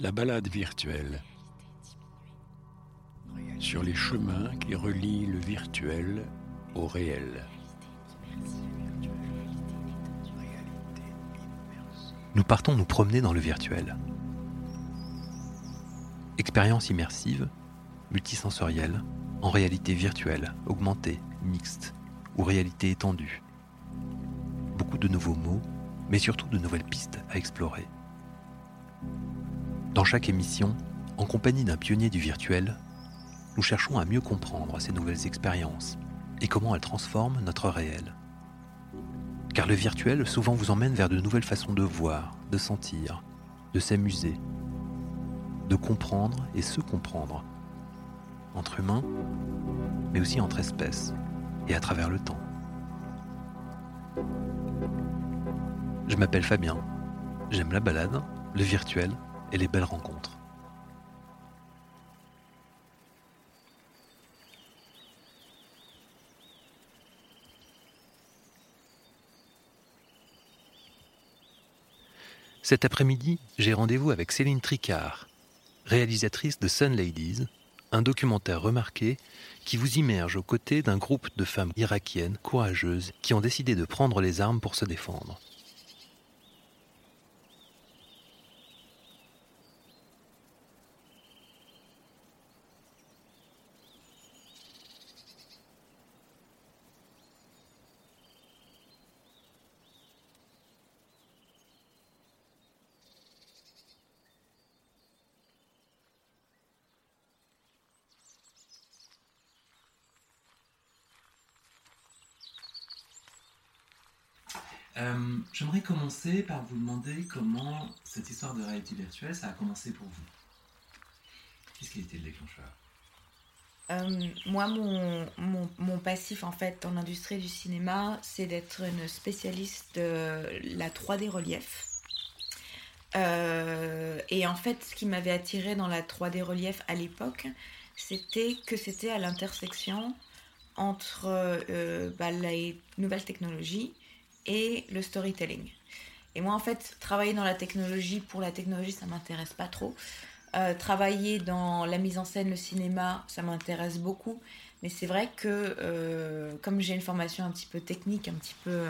La balade virtuelle. Sur les chemins qui relient le virtuel au réel. Nous partons nous promener dans le virtuel. Expérience immersive, multisensorielle, en réalité virtuelle, augmentée, mixte ou réalité étendue. Beaucoup de nouveaux mots, mais surtout de nouvelles pistes à explorer. Dans chaque émission, en compagnie d'un pionnier du virtuel, nous cherchons à mieux comprendre ces nouvelles expériences et comment elles transforment notre réel. Car le virtuel souvent vous emmène vers de nouvelles façons de voir, de sentir, de s'amuser, de comprendre et se comprendre, entre humains, mais aussi entre espèces et à travers le temps. Je m'appelle Fabien, j'aime la balade, le virtuel et les belles rencontres. Cet après-midi, j'ai rendez-vous avec Céline Tricard, réalisatrice de Sun Ladies, un documentaire remarqué qui vous immerge aux côtés d'un groupe de femmes irakiennes courageuses qui ont décidé de prendre les armes pour se défendre. Euh, j'aimerais commencer par vous demander comment cette histoire de réalité virtuelle, ça a commencé pour vous. Qu'est-ce qui a été le déclencheur? Euh, moi, mon, passif en fait dans l'industrie du cinéma, c'est d'être une spécialiste de la 3D relief. Euh, et en fait, ce qui m'avait attiré dans la 3D relief à l'époque, c'était que c'était à l'intersection entre bah, les nouvelles technologies et le storytelling. Et moi, en fait, travailler dans la technologie pour la technologie, ça m'intéresse pas trop. Euh, travailler dans la mise en scène, le cinéma, ça m'intéresse beaucoup. Mais c'est vrai que euh, comme j'ai une formation un petit peu technique, un petit peu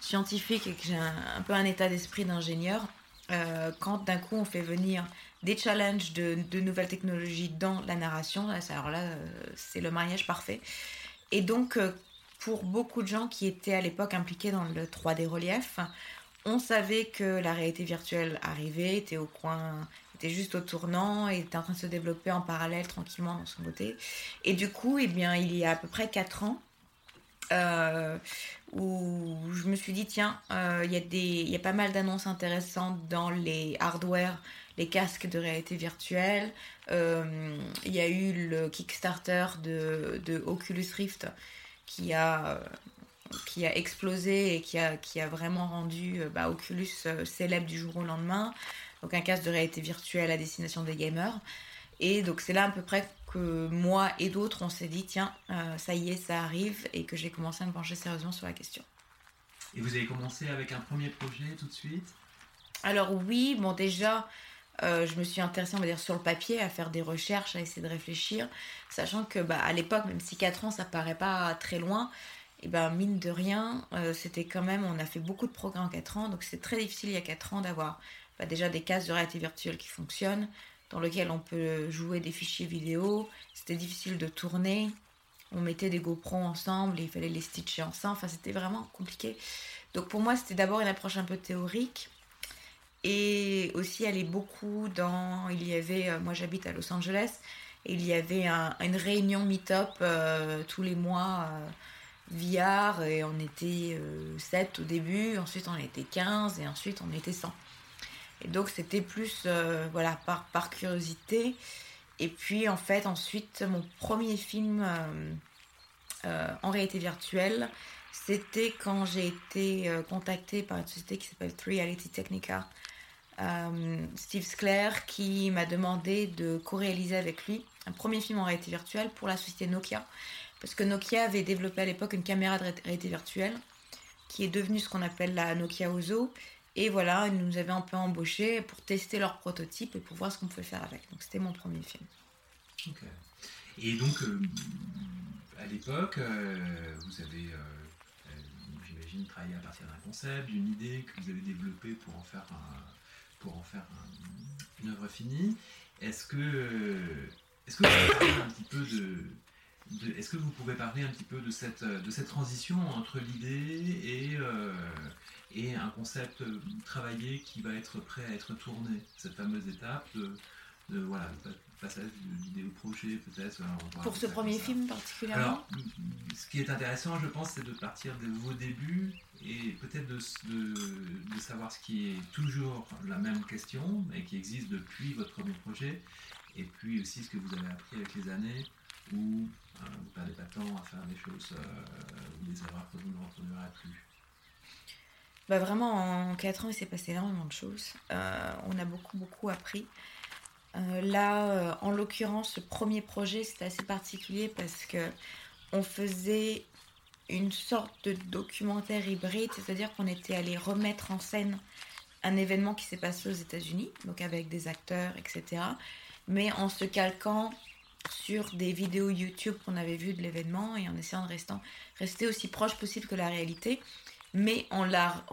scientifique et que j'ai un, peu un état d'esprit d'ingénieur, euh, quand d'un coup on fait venir des challenges de, nouvelles technologies dans la narration, alors là, c'est le mariage parfait. Et donc, pour beaucoup de gens qui étaient à l'époque impliqués dans le 3D relief, on savait que la réalité virtuelle arrivait, était au coin, était juste au tournant, et était en train de se développer en parallèle tranquillement dans son côté. Et du coup, eh bien, il y a à peu près 4 ans, euh, où je me suis dit, tiens, euh, il y, a pas mal d'annonces intéressantes dans les hardware, les casques de réalité virtuelle. Euh, il y a eu le Kickstarter de Oculus Rift qui a, qui a explosé et qui a, qui a vraiment rendu euh, bah, Oculus euh, célèbre du jour au lendemain. Donc un casque de réalité virtuelle à destination des gamers. Et donc c'est là à peu près que moi et d'autres on s'est dit tiens euh, ça y est ça arrive et que j'ai commencé à me pencher sérieusement sur la question. Et vous avez commencé avec un premier projet tout de suite? Alors oui, bon déjà je me suis intéressée, on va dire, sur le papier, à faire des recherches, à essayer de réfléchir, sachant que bah, à l'époque, même si 4 ans, ça paraît pas très loin, et ben mine de rien, euh, c'était quand même, on a fait beaucoup de programmes en 4 ans, donc c'est très difficile il y a 4 ans d'avoir bah, déjà des cases de réalité virtuelle qui fonctionnent, dans lesquelles on peut jouer des fichiers vidéo, c'était difficile de tourner, on mettait des GoPro ensemble et il fallait les stitcher ensemble, enfin c'était vraiment compliqué. Donc pour moi c'était d'abord une approche un peu théorique, et aussi aller beaucoup dans, il y avait, euh, moi j'habite à Los Angeles, et il y avait une réunion meet-up euh, tous les mois. VR et on était 7 euh, au début, ensuite on était 15 et ensuite on était 100. Et donc c'était plus euh, voilà par, par curiosité. Et puis en fait ensuite mon premier film euh, en réalité virtuelle, c'était quand j'ai été contactée par une société qui s'appelle 3Reality Technica. Steve Sclair qui m'a demandé de co-réaliser avec lui un premier film en réalité virtuelle pour la société Nokia parce que Nokia avait développé à l'époque une caméra de réalité virtuelle qui est devenue ce qu'on appelle la Nokia Ozo Et voilà, ils nous avaient un peu embauchés pour tester leur prototype et pour voir ce qu'on pouvait faire avec. Donc c'était mon premier film. Et donc, euh, à l'époque, euh, vous avez, euh, travaillé à partir d'un concept, d'une idée que vous avez développée pour en faire, pour en faire une œuvre finie. Est-ce que, est-ce que vous pouvez parler un petit peu de, est-ce que vous pouvez parler un petit peu de cette, de cette transition entre l'idée et, et un concept travaillé qui va être prêt à être tourné, cette fameuse étape de, de voilà, passage d'idée au projet peut-être. Pour ce premier film particulièrement Alors, ce qui est intéressant, je pense, c'est de partir de vos débuts et peut-être de, de, savoir ce qui est toujours la même question et qui existe depuis votre premier projet, et puis aussi ce que vous avez appris avec les années où euh, vous ne perdez pas de temps à faire des choses euh, ou des erreurs que vous ne reproduirez plus. Bah vraiment, en 4 ans, il s'est passé énormément de choses. Euh, on a beaucoup, beaucoup appris. Euh, là, euh, en l'occurrence, ce premier projet, c'était assez particulier parce que on faisait une sorte de documentaire hybride, c'est-à-dire qu'on était allé remettre en scène un événement qui s'est passé aux États-Unis, donc avec des acteurs, etc. Mais en se calquant sur des vidéos YouTube qu'on avait vues de l'événement et en essayant de rester, aussi proche possible que la réalité, mais en la,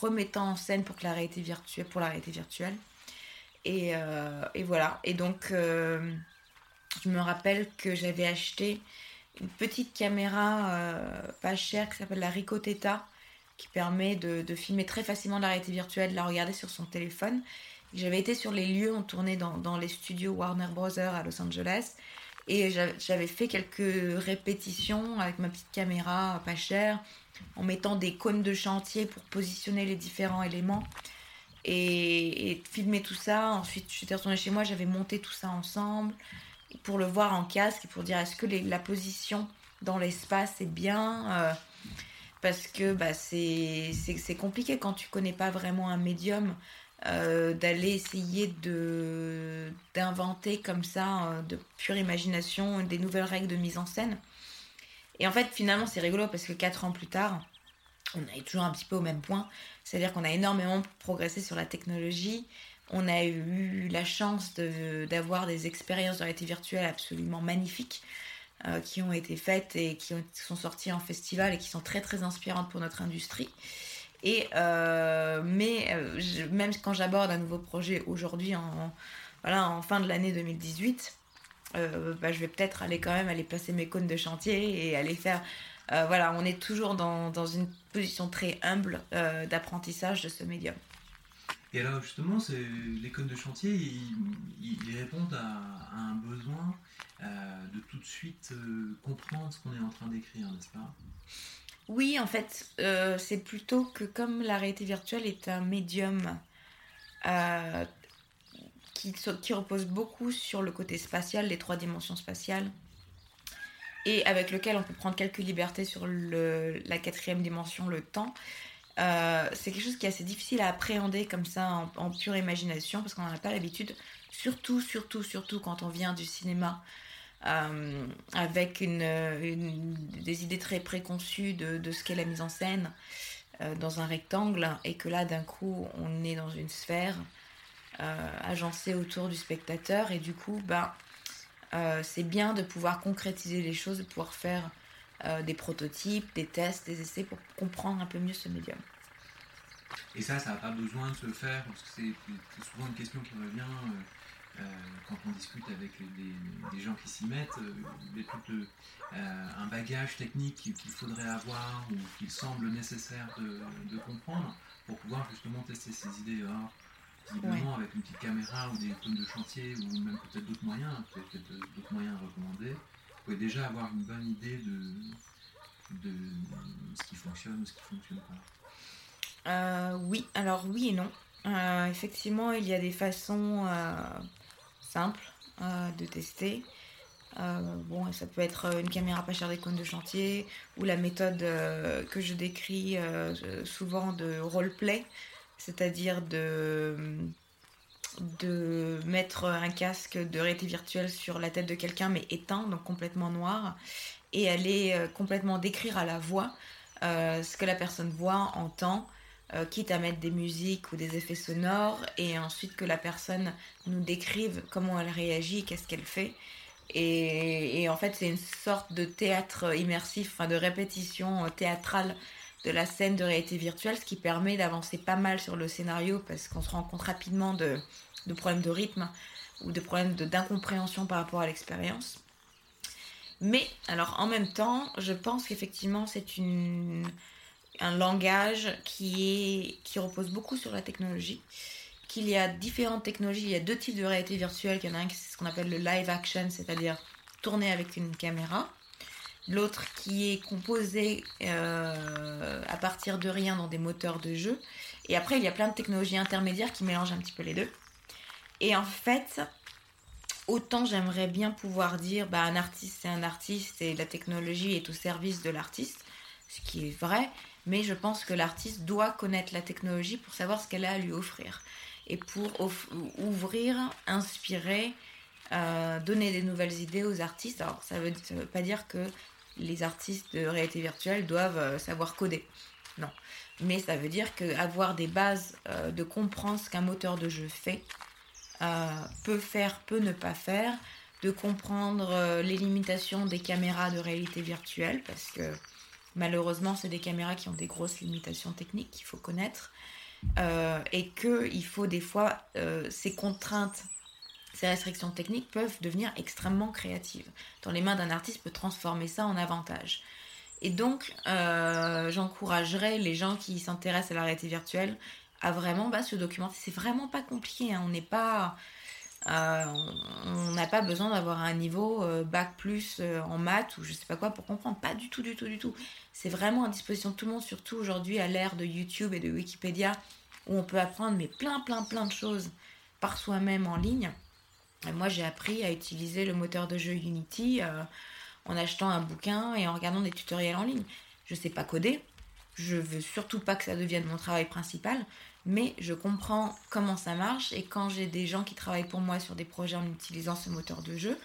remettant en scène pour, la pour la réalité virtuelle. Euh, et, voilà. Et donc, euh, je me rappelle que j'avais acheté une petite caméra euh, pas chère qui s'appelle la Ricoh Theta, qui permet de, filmer très facilement la réalité virtuelle, de la regarder sur son téléphone. J'avais été sur les lieux, on tournait dans, dans les studios Warner Bros. à Los Angeles. Et j'avais fait quelques répétitions avec ma petite caméra pas chère, en mettant des cônes de chantier pour positionner les différents éléments et, filmer tout ça. Ensuite, je suis retournée chez moi, j'avais monté tout ça ensemble pour le voir en casque pour dire est-ce que la position dans l'espace est bien euh, parce que bah, c'est compliqué quand tu connais pas vraiment un médium euh, d'aller essayer d'inventer comme ça euh, de pure imagination des nouvelles règles de mise en scène et en fait finalement c'est rigolo parce que quatre ans plus tard on est toujours un petit peu au même point. C'est-à-dire qu'on a énormément progressé sur la technologie. On a eu la chance d'avoir des expériences de réalité virtuelle absolument magnifiques euh, qui ont été faites et qui, sont sorties en festival et qui sont très très inspirantes pour notre industrie. Et euh, mais euh, même quand j'aborde un nouveau projet aujourd'hui en, voilà, en fin de l'année 2018, bah, je vais peut-être aller quand même aller placer mes cônes de chantier et aller faire euh, voilà, on est toujours dans, dans une position très humble euh, d'apprentissage de ce médium. Et alors justement, les cônes de chantier, ils, répondent à, un besoin euh, de tout de suite comprendre ce qu'on est en train d'écrire, n'est-ce pas? Oui, en fait, c'est plutôt que comme la réalité virtuelle est un médium qui, qui repose beaucoup sur le côté spatial, les trois dimensions spatiales, et avec lequel on peut prendre quelques libertés sur la quatrième dimension, le temps. Euh, c'est quelque chose qui est assez difficile à appréhender comme ça en, pure imagination parce qu'on n'en a pas l'habitude, surtout, surtout, surtout quand on vient du cinéma euh, avec des idées très préconçues de, de ce qu'est la mise en scène euh, dans un rectangle et que là d'un coup on est dans une sphère agencée autour du spectateur et du coup, ben, euh, c'est bien de pouvoir concrétiser les choses, de pouvoir faire euh, des prototypes, des tests, des essais pour comprendre un peu mieux ce médium. Et ça, ça n'a pas besoin de se faire, parce que c'est souvent une question qui revient euh, quand on discute avec des, gens qui s'y mettent, il y a tout un bagage technique qu'il faudrait avoir ou qu'il semble nécessaire de, comprendre pour pouvoir justement tester ces idées. Visiblement, avec une petite caméra ou des tonnes de chantier ou même peut-être d'autres moyens, peut-être d'autres moyens à recommander, vous pouvez déjà avoir une bonne idée de, de ce qui fonctionne ou ce qui ne fonctionne pas. Euh, oui, alors oui et non. Euh, effectivement, il y a des façons euh, simples de tester. bon, ça peut être une caméra pas chère des cônes de chantier ou la méthode que je décris souvent de roleplay c'est-à-dire de, de mettre un casque de réalité virtuelle sur la tête de quelqu'un mais éteint, donc complètement noir, et aller euh, complètement décrire à la voix euh, ce que la personne voit, entend, euh, quitte à mettre des musiques ou des effets sonores, et ensuite que la personne nous décrive comment elle réagit, qu'est-ce qu'elle fait. Et, en fait, c'est une sorte de théâtre immersif, de répétition théâtrale de la scène de réalité virtuelle, ce qui permet d'avancer pas mal sur le scénario parce qu'on se rend compte rapidement de, de problèmes de rythme ou de problèmes d'incompréhension par rapport à l'expérience. Mais alors en même temps, je pense qu'effectivement c'est un langage qui, est, qui repose beaucoup sur la technologie, qu'il y a différentes technologies, il y a deux types de réalité virtuelle, il y en a un qui c'est ce qu'on appelle le live action, c'est-à-dire tourner avec une caméra, l'autre qui est composé euh, à partir de rien dans des moteurs de jeu, et après il y a plein de technologies intermédiaires qui mélangent un petit peu les deux. Et en fait, autant j'aimerais bien pouvoir dire bah, un artiste c'est un artiste et la technologie est au service de l'artiste, ce qui est vrai, mais je pense que l'artiste doit connaître la technologie pour savoir ce qu'elle a à lui offrir et pour ouvrir, inspirer, euh, donner des nouvelles idées aux artistes. Alors ça veut, veut pas dire que les artistes de réalité virtuelle doivent euh, savoir coder, non. Mais ça veut dire qu'avoir des bases euh, de comprendre ce qu'un moteur de jeu fait, euh, peut faire, peut ne pas faire, de comprendre les limitations des caméras de réalité virtuelle, parce que malheureusement, c'est des caméras qui ont des grosses limitations techniques qu'il faut connaître, et qu'il faut des fois, ces contraintes, ces restrictions techniques peuvent devenir extrêmement créatives. Dans les mains d'un artiste, peut transformer ça en avantage. Et donc, j'encouragerais les gens qui s'intéressent à la réalité virtuelle à vraiment bah, se documenter. C'est vraiment pas compliqué. Hein. On n'est pas. Euh, on n'a pas besoin d'avoir un niveau euh, bac plus euh, en maths ou je sais pas quoi pour comprendre. Pas du tout, du tout, du tout. C'est vraiment à disposition de tout le monde, surtout aujourd'hui à l'ère de YouTube et de Wikipédia où on peut apprendre mais plein, plein, plein de choses par soi-même en ligne. Moi, j'ai appris à utiliser le moteur de jeu Unity en achetant un bouquin et en regardant des tutoriels en ligne. Je sais pas coder. Je veux surtout pas que ça devienne mon travail principal, mais je comprends comment ça marche et quand j'ai des gens qui travaillent pour moi sur des projets en utilisant ce moteur de jeu,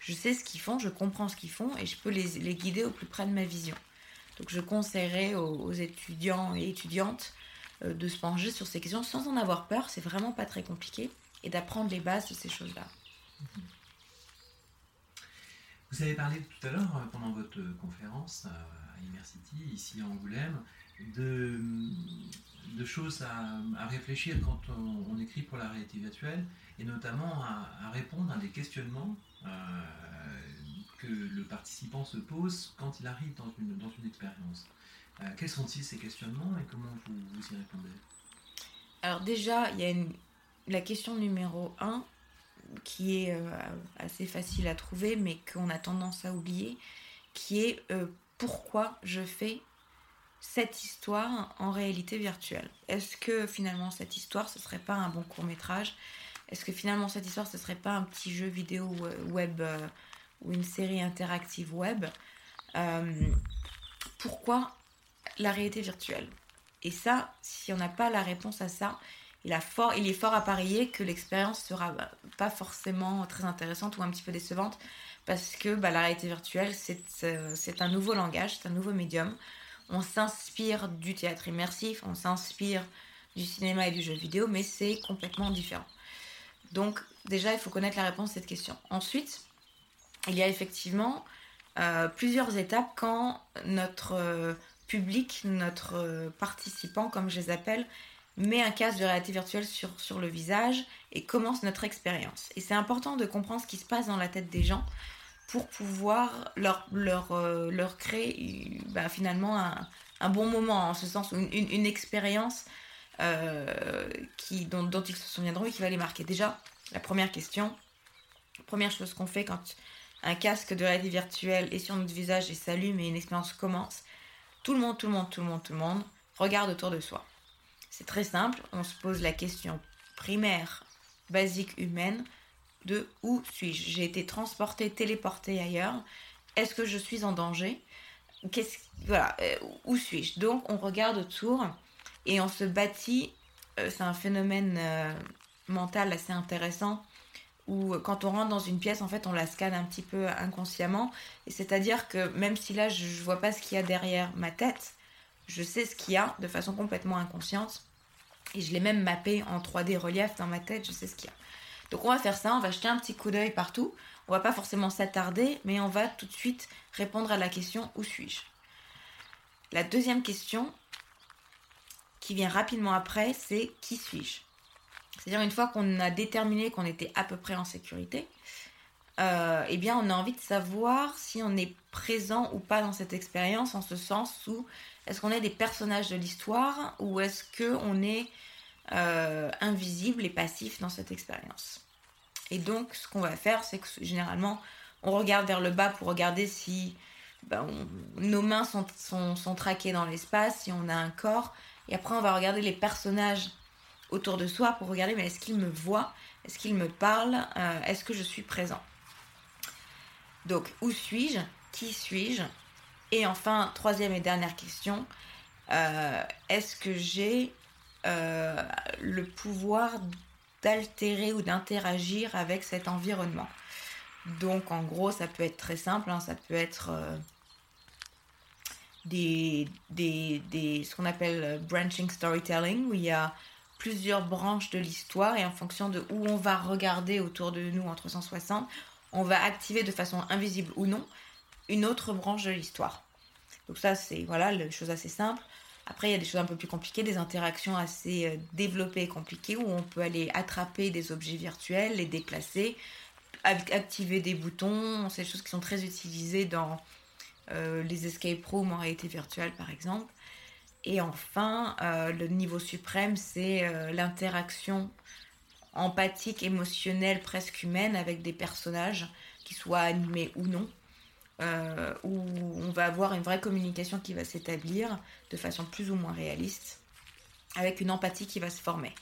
je sais ce qu'ils font, je comprends ce qu'ils font et je peux les, guider au plus près de ma vision. Donc je conseillerais aux, étudiants et étudiantes euh, de se pencher sur ces questions sans en avoir peur, c'est vraiment pas très compliqué, et d'apprendre les bases de ces choses-là. Vous avez parlé tout à l'heure, euh, pendant votre conférence euh, à Immersity, ici à Angoulême, de, choses à, réfléchir quand on, écrit pour la réalité virtuelle et notamment à, répondre à des questionnements euh, que le participant se pose quand il arrive dans une, expérience. Quels sont-ils ces questionnements et comment vous, vous y répondez? Alors déjà, il y a la question numéro 1 qui est euh, assez facile à trouver mais qu'on a tendance à oublier, qui est pourquoi je fais cette histoire en réalité virtuelle. Est-ce que finalement cette histoire ce serait pas un bon court métrage Est-ce que finalement cette histoire ce serait pas un petit jeu vidéo web euh, ou une série interactive web? Euh, Pourquoi la réalité virtuelle? Et ça, si on n'a pas la réponse à ça, il, est fort à parier que l'expérience sera bah, pas forcément très intéressante ou un petit peu décevante parce que bah, la réalité virtuelle c'est euh, un nouveau langage, c'est un nouveau médium on s'inspire du théâtre immersif, on s'inspire du cinéma et du jeu vidéo, mais c'est complètement différent. Donc déjà, il faut connaître la réponse à cette question. Ensuite, il y a effectivement euh, plusieurs étapes quand notre euh, public, notre participant, comme je les appelle, met un casque de réalité virtuelle sur, sur le visage et commence notre expérience. Et c'est important de comprendre ce qui se passe dans la tête des gens pour pouvoir leur, leur, euh, leur créer bah, finalement un, un, bon moment, en ce sens, une, une, expérience euh, dont, dont, ils se souviendront et qui va les marquer. Déjà, la première question, première chose qu'on fait quand un casque de réalité virtuelle est sur notre visage et s'allume et une expérience commence, tout le monde, tout le monde, tout le monde, tout le monde regarde autour de soi. C'est très simple, on se pose la question primaire, basique humaine, de où suis-je? J'ai été transporté, téléporté ailleurs. Est-ce que je suis en danger? Qu'est-ce voilà, euh, où suis-je? Donc on regarde autour et on se bâtit. Euh, c'est un phénomène euh, mental assez intéressant où quand on rentre dans une pièce, en fait, on la scanne un petit peu inconsciemment. Et c'est-à-dire que même si là, je, ne vois pas ce qu'il y a derrière ma tête, je sais ce qu'il y a de façon complètement inconsciente. Et je l'ai même mappé en 3D relief dans ma tête, je sais ce qu'il y a. Donc on va faire ça, on va jeter un petit coup d'œil partout. On va pas forcément s'attarder, mais on va tout de suite répondre à la question où suis-je? La deuxième question, qui vient rapidement après, c'est qui suis-je? C'est-à-dire une fois qu'on a déterminé qu'on était à peu près en sécurité, euh, eh bien on a envie de savoir si on est présent ou pas dans cette expérience, en ce sens où est-ce qu'on est des personnages de l'histoire ou est-ce qu'on est euh, invisible et passif dans cette expérience. Et donc, ce qu'on va faire, c'est que généralement, on regarde vers le bas pour regarder si ben, nos mains sont, sont, traquées dans l'espace, si on a un corps. Et après, on va regarder les personnages autour de soi pour regarder, mais est-ce qu'ils me voient? Est-ce qu'ils me parlent? Euh, Est-ce que je suis présent? Donc, où suis-je? Qui suis-je? Et enfin, troisième et dernière question, euh, est-ce que j'ai euh, le pouvoir d'altérer ou d'interagir avec cet environnement? Donc en gros, ça peut être très simple, hein. ça peut être euh, des, des, ce qu'on appelle branching storytelling, où il y a plusieurs branches de l'histoire et en fonction de où on va regarder autour de nous en 360, on va activer de façon invisible ou non une autre branche de l'histoire. Donc ça, c'est voilà, les choses assez simples. Après, il y a des choses un peu plus compliquées, des interactions assez euh, développées et compliquées où on peut aller attraper des objets virtuels, les déplacer, activer des boutons. C'est des choses qui sont très utilisées dans euh, les escape rooms en réalité virtuelle, par exemple. Et enfin, euh, le niveau suprême, c'est l'interaction empathique, émotionnelle, presque humaine avec des personnages, qui soient animés ou non. Euh, où on va avoir une vraie communication qui va s'établir de façon plus ou moins réaliste, avec une empathie qui va se former.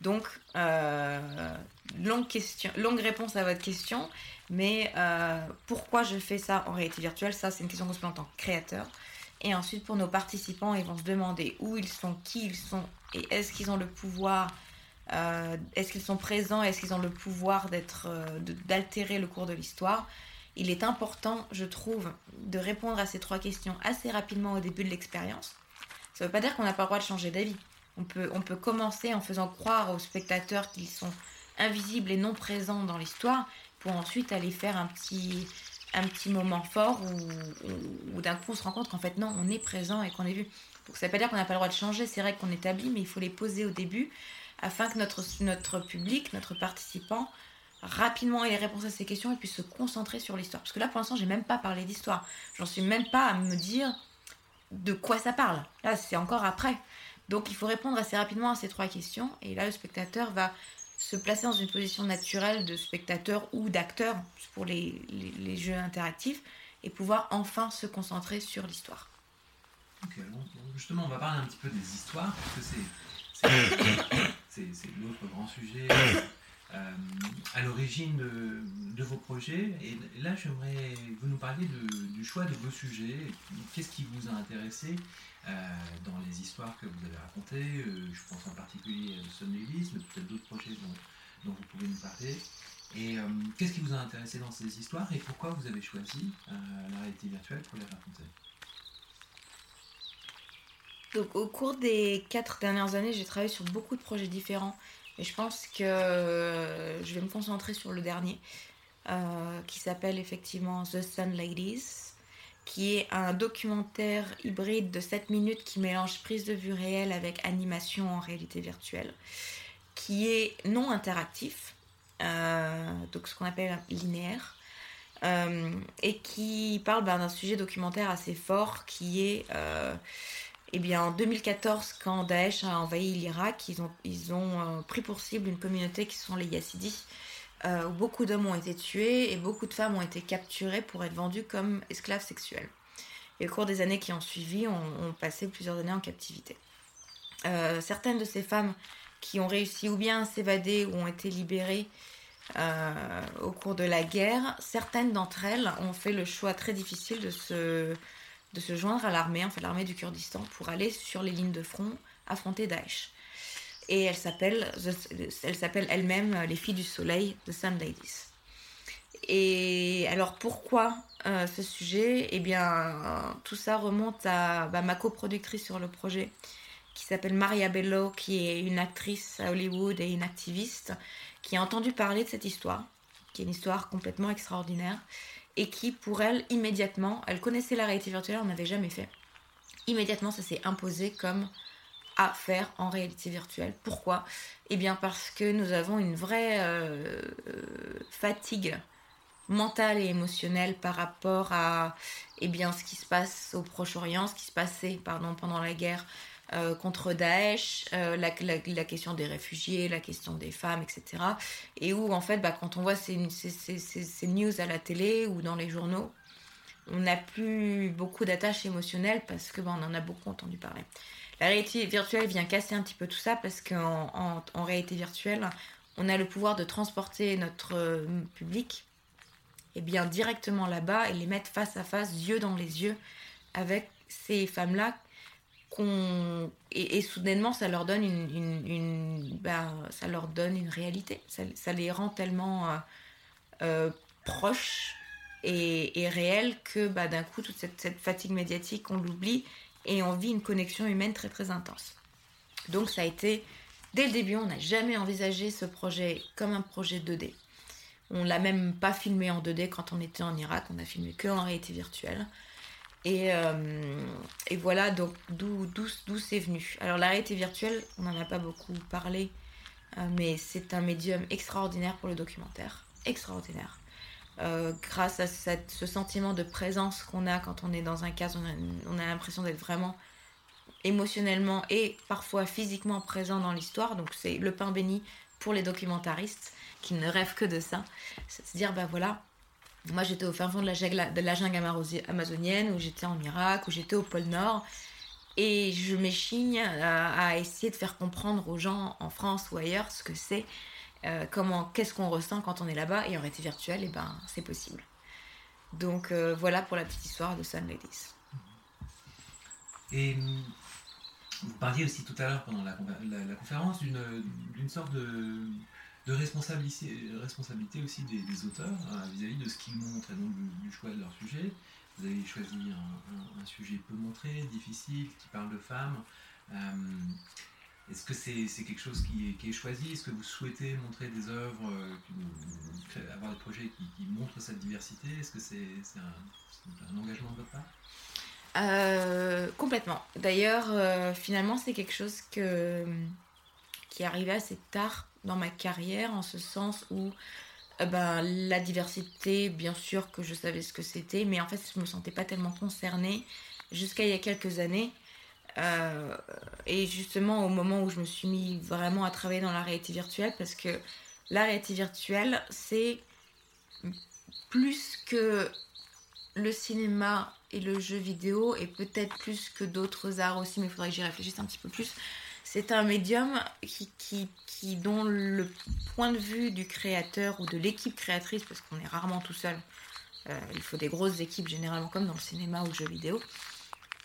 Donc, euh, longue, question, longue réponse à votre question, mais euh, pourquoi je fais ça en réalité virtuelle? Ça, c'est une question qu'on se pose en tant que créateur. Et ensuite, pour nos participants, ils vont se demander où ils sont, qui ils sont, et est-ce qu'ils ont le pouvoir, est-ce qu'ils sont présents, est-ce qu'ils ont le pouvoir d'être, d'altérer le cours de l'histoire? Il est important, je trouve, de répondre à ces trois questions assez rapidement au début de l'expérience. Ça ne veut pas dire qu'on n'a pas le droit de changer d'avis. On peut, on peut commencer en faisant croire aux spectateurs qu'ils sont invisibles et non présents dans l'histoire pour ensuite aller faire un petit, un petit moment fort où, d'un coup on se rend compte qu'en fait non, on est présent et qu'on est vu. Donc ça ne veut pas dire qu'on n'a pas le droit de changer ces règles qu'on établit, mais il faut les poser au début afin que notre, notre public, notre participant rapidement les réponses à ces questions et puis se concentrer sur l'histoire. Parce que là, pour l'instant, j'ai même pas parlé d'histoire. J'en suis même pas à me dire de quoi ça parle. Là, c'est encore après. Donc, il faut répondre assez rapidement à ces trois questions. Et là, le spectateur va se placer dans une position naturelle de spectateur ou d'acteur pour les, les, jeux interactifs et pouvoir enfin se concentrer sur l'histoire. Ok, justement, on va parler un petit peu des histoires, parce que c'est l'autre grand sujet euh, à l'origine de, vos projets. Et là, j'aimerais que vous nous parliez du choix de vos sujets. Qu'est-ce qui vous a intéressé euh, dans les histoires que vous avez racontées euh, Je pense en particulier à Somnélis, mais peut-être d'autres projets dont, vous pouvez nous parler. Et qu'est-ce qui vous a intéressé dans ces histoires et pourquoi vous avez choisi la réalité virtuelle pour les raconter? Donc, au cours des quatre dernières années, j'ai travaillé sur beaucoup de projets différents. Et je pense que euh, je vais me concentrer sur le dernier, euh, qui s'appelle effectivement The Sun Ladies, qui est un documentaire hybride de 7 minutes qui mélange prise de vue réelle avec animation en réalité virtuelle, qui est non interactif, euh, donc ce qu'on appelle linéaire, et qui parle ben, d'un sujet documentaire assez fort qui est eh bien, en 2014, quand Daesh a envahi l'Irak, ils ont, ils ont euh, pris pour cible une communauté qui sont les Yazidis, euh, où beaucoup d'hommes ont été tués et beaucoup de femmes ont été capturées pour être vendues comme esclaves sexuels. Et au cours des années qui ont suivi, ont, passé plusieurs années en captivité. Euh, certaines de ces femmes qui ont réussi ou bien à s'évader ou ont été libérées au cours de la guerre, certaines d'entre elles ont fait le choix très difficile de se de se joindre à l'armée, en fait l'armée du Kurdistan, pour aller sur les lignes de front affronter Daesh. Et elle s'appelle elle s'appelle elle-même euh, les filles du soleil, The Sun Ladies. et alors pourquoi euh, ce sujet? Eh bien, tout ça remonte à bah, ma coproductrice sur le projet, qui s'appelle Maria Bello, qui est une actrice à Hollywood et une activiste, qui a entendu parler de cette histoire, qui est une histoire complètement extraordinaire, et qui, pour elle, immédiatement, elle connaissait la réalité virtuelle, on n'avait jamais fait. Immédiatement, ça s'est imposé comme à faire en réalité virtuelle. Pourquoi? Eh bien parce que nous avons une vraie euh, fatigue mentale et émotionnelle par rapport à eh bien, ce qui se passe au Proche-Orient, ce qui se passait pardon, pendant la guerre euh, contre Daesh, euh, la, question des réfugiés, la question des femmes, etc. Et où, en fait, bah, quand on voit ces, news à la télé ou dans les journaux, on n'a plus beaucoup d'attaches émotionnelles parce que bah, on en a beaucoup entendu parler. La réalité virtuelle vient casser un petit peu tout ça parce qu'en en, réalité virtuelle, on a le pouvoir de transporter notre euh, public eh bien, directement là-bas et les mettre face à face, yeux dans les yeux, avec ces femmes-là et, soudainement ça leur donne une, ben, ça leur donne une réalité ça, les rend tellement euh, euh, proches et, et réels que bah, d'un coup toute cette, cette fatigue médiatique on l'oublie et on vit une connexion humaine très très intense. Donc ça a été, dès le début, on n'a jamais envisagé ce projet comme un projet 2D. On l'a même pas filmé en 2D quand on était en Irak, on a filmé que en réalité virtuelle. Et, euh, et voilà donc d'où c'est venu. Alors la réalité virtuelle, on n'en a pas beaucoup parlé, euh, mais c'est un médium extraordinaire pour le documentaire. Extraordinaire. Euh, grâce à ce sentiment de présence qu'on a quand on est dans un cas, on a, l'impression d'être vraiment émotionnellement et parfois physiquement présent dans l'histoire. Donc c'est le pain béni pour les documentaristes qui ne rêvent que de ça. C'est se dire, ben voilà, moi j'étais au fin fond de la, jungle, amazonienne, ou j'étais en Irak, ou j'étais au pôle Nord. Et je m'échigne à, à, essayer de faire comprendre aux gens en France ou ailleurs ce que c'est euh, comment, qu'est-ce qu'on ressent quand on est là-bas et en réalité virtuelle, et eh ben c'est possible. Donc euh, voilà pour la petite histoire de Sun Ladies. Et hum, vous parliez aussi tout à l'heure pendant la, conférence d'une sorte de, responsabilité, responsabilité aussi des, auteurs hein, vis-à-vis de ce qu'ils montrent et donc du, choix de leur sujet. Vous avez choisi un, sujet peu montré, difficile, qui parle de femmes. Hum, est-ce que c'est quelque chose qui est, choisi? Est-ce que vous souhaitez montrer des œuvres, euh, avoir des projets qui, montrent cette diversité? Est-ce que c'est un, engagement de votre part? Euh, Complètement. D'ailleurs, euh, finalement, c'est quelque chose qui est arrivé assez tard dans ma carrière, en ce sens où ben, la diversité, bien sûr que je savais ce que c'était, mais en fait, je me sentais pas tellement concernée jusqu'à il y a quelques années euh, et justement au moment où je me suis mis vraiment à travailler dans la réalité virtuelle, parce que la réalité virtuelle, c'est plus que le cinéma et le jeu vidéo, et peut-être plus que d'autres arts aussi, mais il faudrait que j'y réfléchisse un petit peu plus. C'est un médium qui, qui, qui, dont le point de vue du créateur ou de l'équipe créatrice, parce qu'on est rarement tout seul, euh, il faut des grosses équipes généralement comme dans le cinéma ou le jeu vidéo,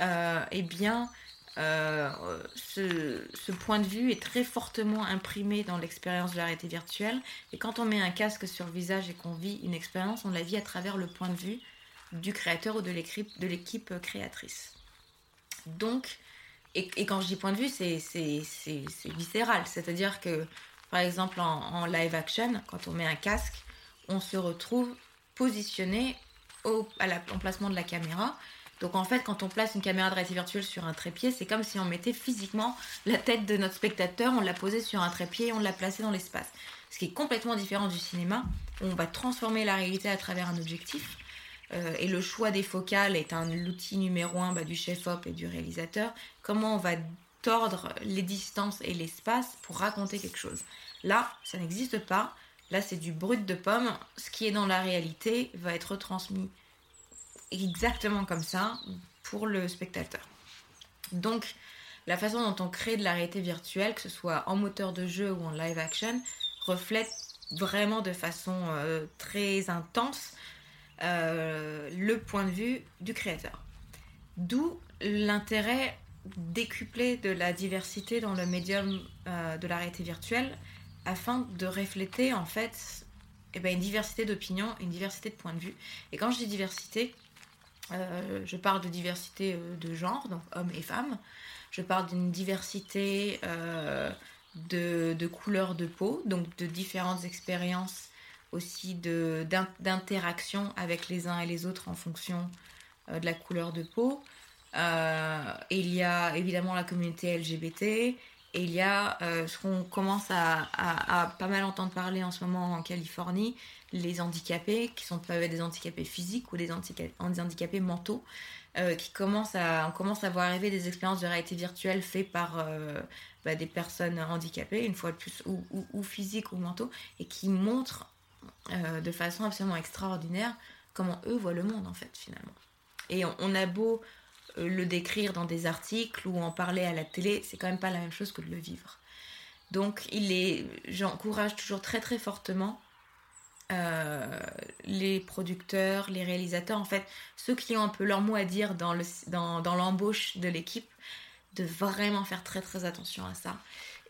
euh, eh bien, euh, ce, point de vue est très fortement imprimé dans l'expérience de la réalité virtuelle. Et quand on met un casque sur le visage et qu'on vit une expérience, on la vit à travers le point de vue du créateur ou de l'équipe créatrice. Donc, et, quand je dis point de vue, c'est viscéral. C'est-à-dire que, par exemple, en, live action, quand on met un casque, on se retrouve positionné au, à l'emplacement de la caméra donc en fait, quand on place une caméra de virtuelle sur un trépied, c'est comme si on mettait physiquement la tête de notre spectateur, on l'a posée sur un trépied et on l'a placée dans l'espace. Ce qui est complètement différent du cinéma, où on va transformer la réalité à travers un objectif. Euh, et le choix des focales est un outil numéro un bah, du chef-op et du réalisateur. Comment on va tordre les distances et l'espace pour raconter quelque chose? Là, ça n'existe pas. Là, c'est du brut de pomme. Ce qui est dans la réalité va être transmis exactement comme ça pour le spectateur. Donc, la façon dont on crée de la réalité virtuelle, que ce soit en moteur de jeu ou en live action, reflète vraiment de façon euh, très intense euh, le point de vue du créateur. D'où l'intérêt décuplé de la diversité dans le médium euh, de la réalité virtuelle afin de refléter en fait eh ben, une diversité d'opinions, une diversité de points de vue. Et quand je dis diversité, euh, je parle de diversité de genre, donc hommes et femmes. Je parle d'une diversité de, couleurs de peau, donc de différentes expériences aussi d'interaction avec les uns et les autres en fonction de la couleur de peau. il y a évidemment la communauté LGBT, et il y a ce qu'on commence à, pas mal entendre parler en ce moment en Californie, les handicapés, qui sont peuvent être des handicapés physiques ou des handicapés, mentaux, euh, qui commencent à, on commence à voir arriver des expériences de réalité virtuelle faites par euh, bah, des personnes handicapées, une fois de plus, ou, physiques ou mentaux, et qui montrent euh, de façon absolument extraordinaire comment eux voient le monde, en fait, finalement. Et on, a beau le décrire dans des articles ou en parler à la télé, c'est quand même pas la même chose que de le vivre. Donc, il est, j'encourage toujours très très fortement euh, les producteurs, les réalisateurs, en fait, ceux qui ont un peu leur mot à dire dans l'embauche de l'équipe, de vraiment faire très très attention à ça.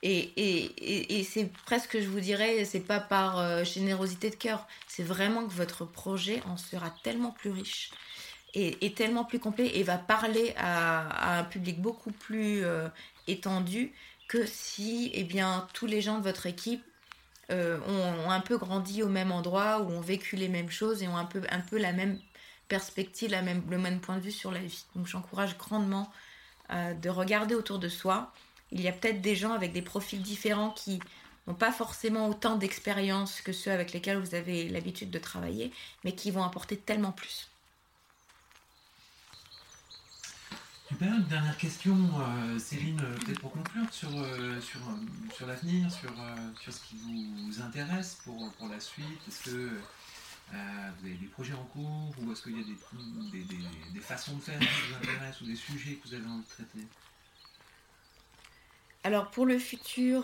Et, c'est presque, je vous dirais, c'est pas par euh, générosité de cœur, c'est vraiment que votre projet en sera tellement plus riche et, tellement plus complet et va parler à, un public beaucoup plus euh, étendu que si eh bien, tous les gens de votre équipe euh, ont, un peu grandi au même endroit, ou ont vécu les mêmes choses et ont un peu, un peu la même perspective, le même point de vue sur la vie. Donc j'encourage grandement de regarder autour de soi. Il y a peut-être des gens avec des profils différents qui n'ont pas forcément autant d'expérience que ceux avec lesquels vous avez l'habitude de travailler, mais qui vont apporter tellement plus. Super, une dernière question, euh, Céline, euh, peut-être pour conclure, sur, euh, sur, l'avenir, sur, sur ce qui vous intéresse pour, pour la suite. Est-ce que vous avez des projets en cours ou est-ce qu'il y a des, des, façons de faire qui vous intéressent ou des sujets que vous avez envie de traiter? Alors pour le futur,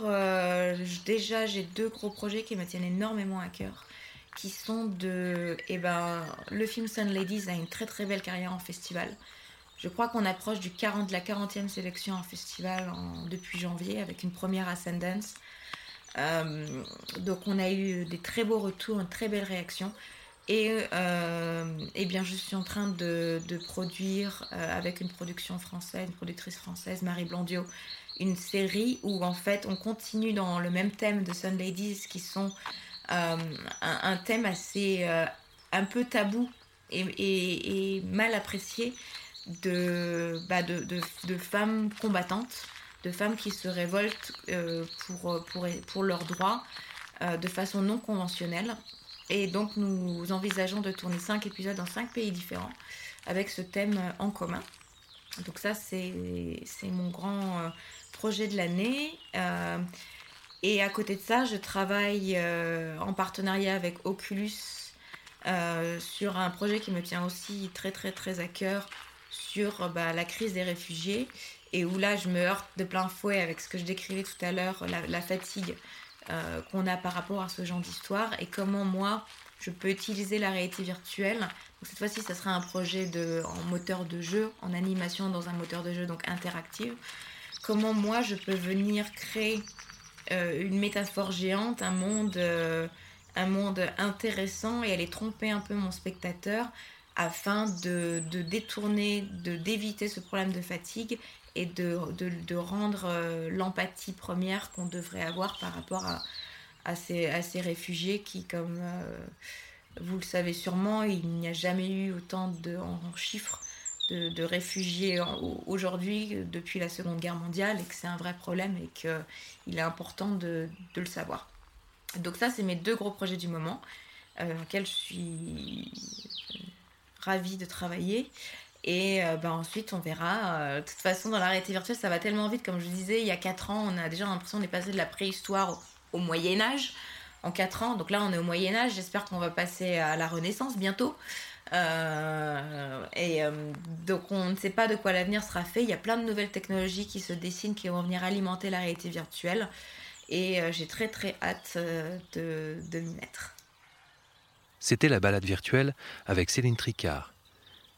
déjà j'ai deux gros projets qui me tiennent énormément à cœur, qui sont de... Eh ben, le film Sun Ladies a une très très belle carrière en festival. Je crois qu'on approche du 40, de la 40e sélection en festival depuis janvier avec une première Ascendance. Euh, donc on a eu des très beaux retours, une très belle réaction. Et, euh, eh bien, je suis en train de, produire euh, avec une production française, une productrice française, Marie Blondio, une série où en fait on continue dans le même thème de Sun Ladies qui sont un, un, thème assez un peu tabou et, mal apprécié de, bah de, de, femmes combattantes, de femmes qui se révoltent euh, pour, pour, pour, leurs droits euh, de façon non conventionnelle. Et donc nous envisageons de tourner cinq épisodes dans cinq pays différents avec ce thème en commun. Donc ça c'est mon grand euh, projet de l'année. et à côté de ça, je travaille en partenariat avec Oculus sur un projet qui me tient aussi très très très à cœur sur bah, la crise des réfugiés et où là je me heurte de plein fouet avec ce que je décrivais tout à l'heure, la, fatigue euh, qu'on a par rapport à ce genre d'histoire et comment moi je peux utiliser la réalité virtuelle. Donc, cette fois-ci, ça sera un projet en moteur de jeu, en animation dans un moteur de jeu donc interactif. Comment moi je peux venir créer euh, une métaphore géante, un monde, euh, un monde intéressant et aller tromper un peu mon spectateur afin de, détourner, de d'éviter ce problème de fatigue et de, rendre euh, l'empathie première qu'on devrait avoir par rapport à, ces, réfugiés qui, comme vous le savez sûrement, il n'y a jamais eu autant de, en, chiffres de, réfugiés aujourd'hui depuis la Seconde Guerre mondiale et que c'est un vrai problème et qu'il est important de, le savoir. Donc ça, c'est mes deux gros projets du moment, euh, auxquels je suis ravie de travailler. Et euh, bah, ensuite, on verra. Euh, de toute façon, dans la réalité virtuelle, ça va tellement vite. Comme je disais, il y a 4 ans, on a déjà l'impression est passé de la préhistoire au, Moyen-Âge en 4 ans. Donc là, on est au Moyen-Âge. J'espère qu'on va passer à la Renaissance bientôt. Euh, et donc, on ne sait pas de quoi l'avenir sera fait. Il y a plein de nouvelles technologies qui se dessinent, qui vont venir alimenter la réalité virtuelle. Et j'ai très très hâte de, de m'y mettre. C'était la balade virtuelle avec Céline Tricard,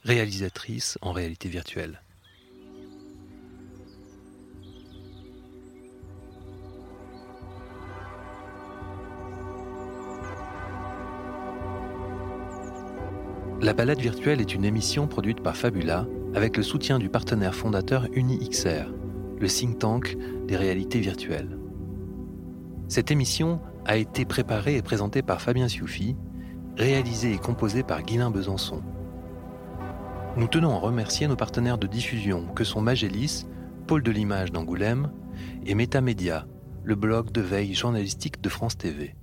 réalisatrice en réalité virtuelle. La balade virtuelle est une émission produite par Fabula avec le soutien du partenaire fondateur UniXR, le think tank des réalités virtuelles. Cette émission a été préparée et présentée par Fabien Sioufi, réalisée et composée par Guilain Besançon. Nous tenons à remercier nos partenaires de diffusion que sont Magélis, Pôle de l'image d'Angoulême et Métamédia, le blog de veille journalistique de France TV.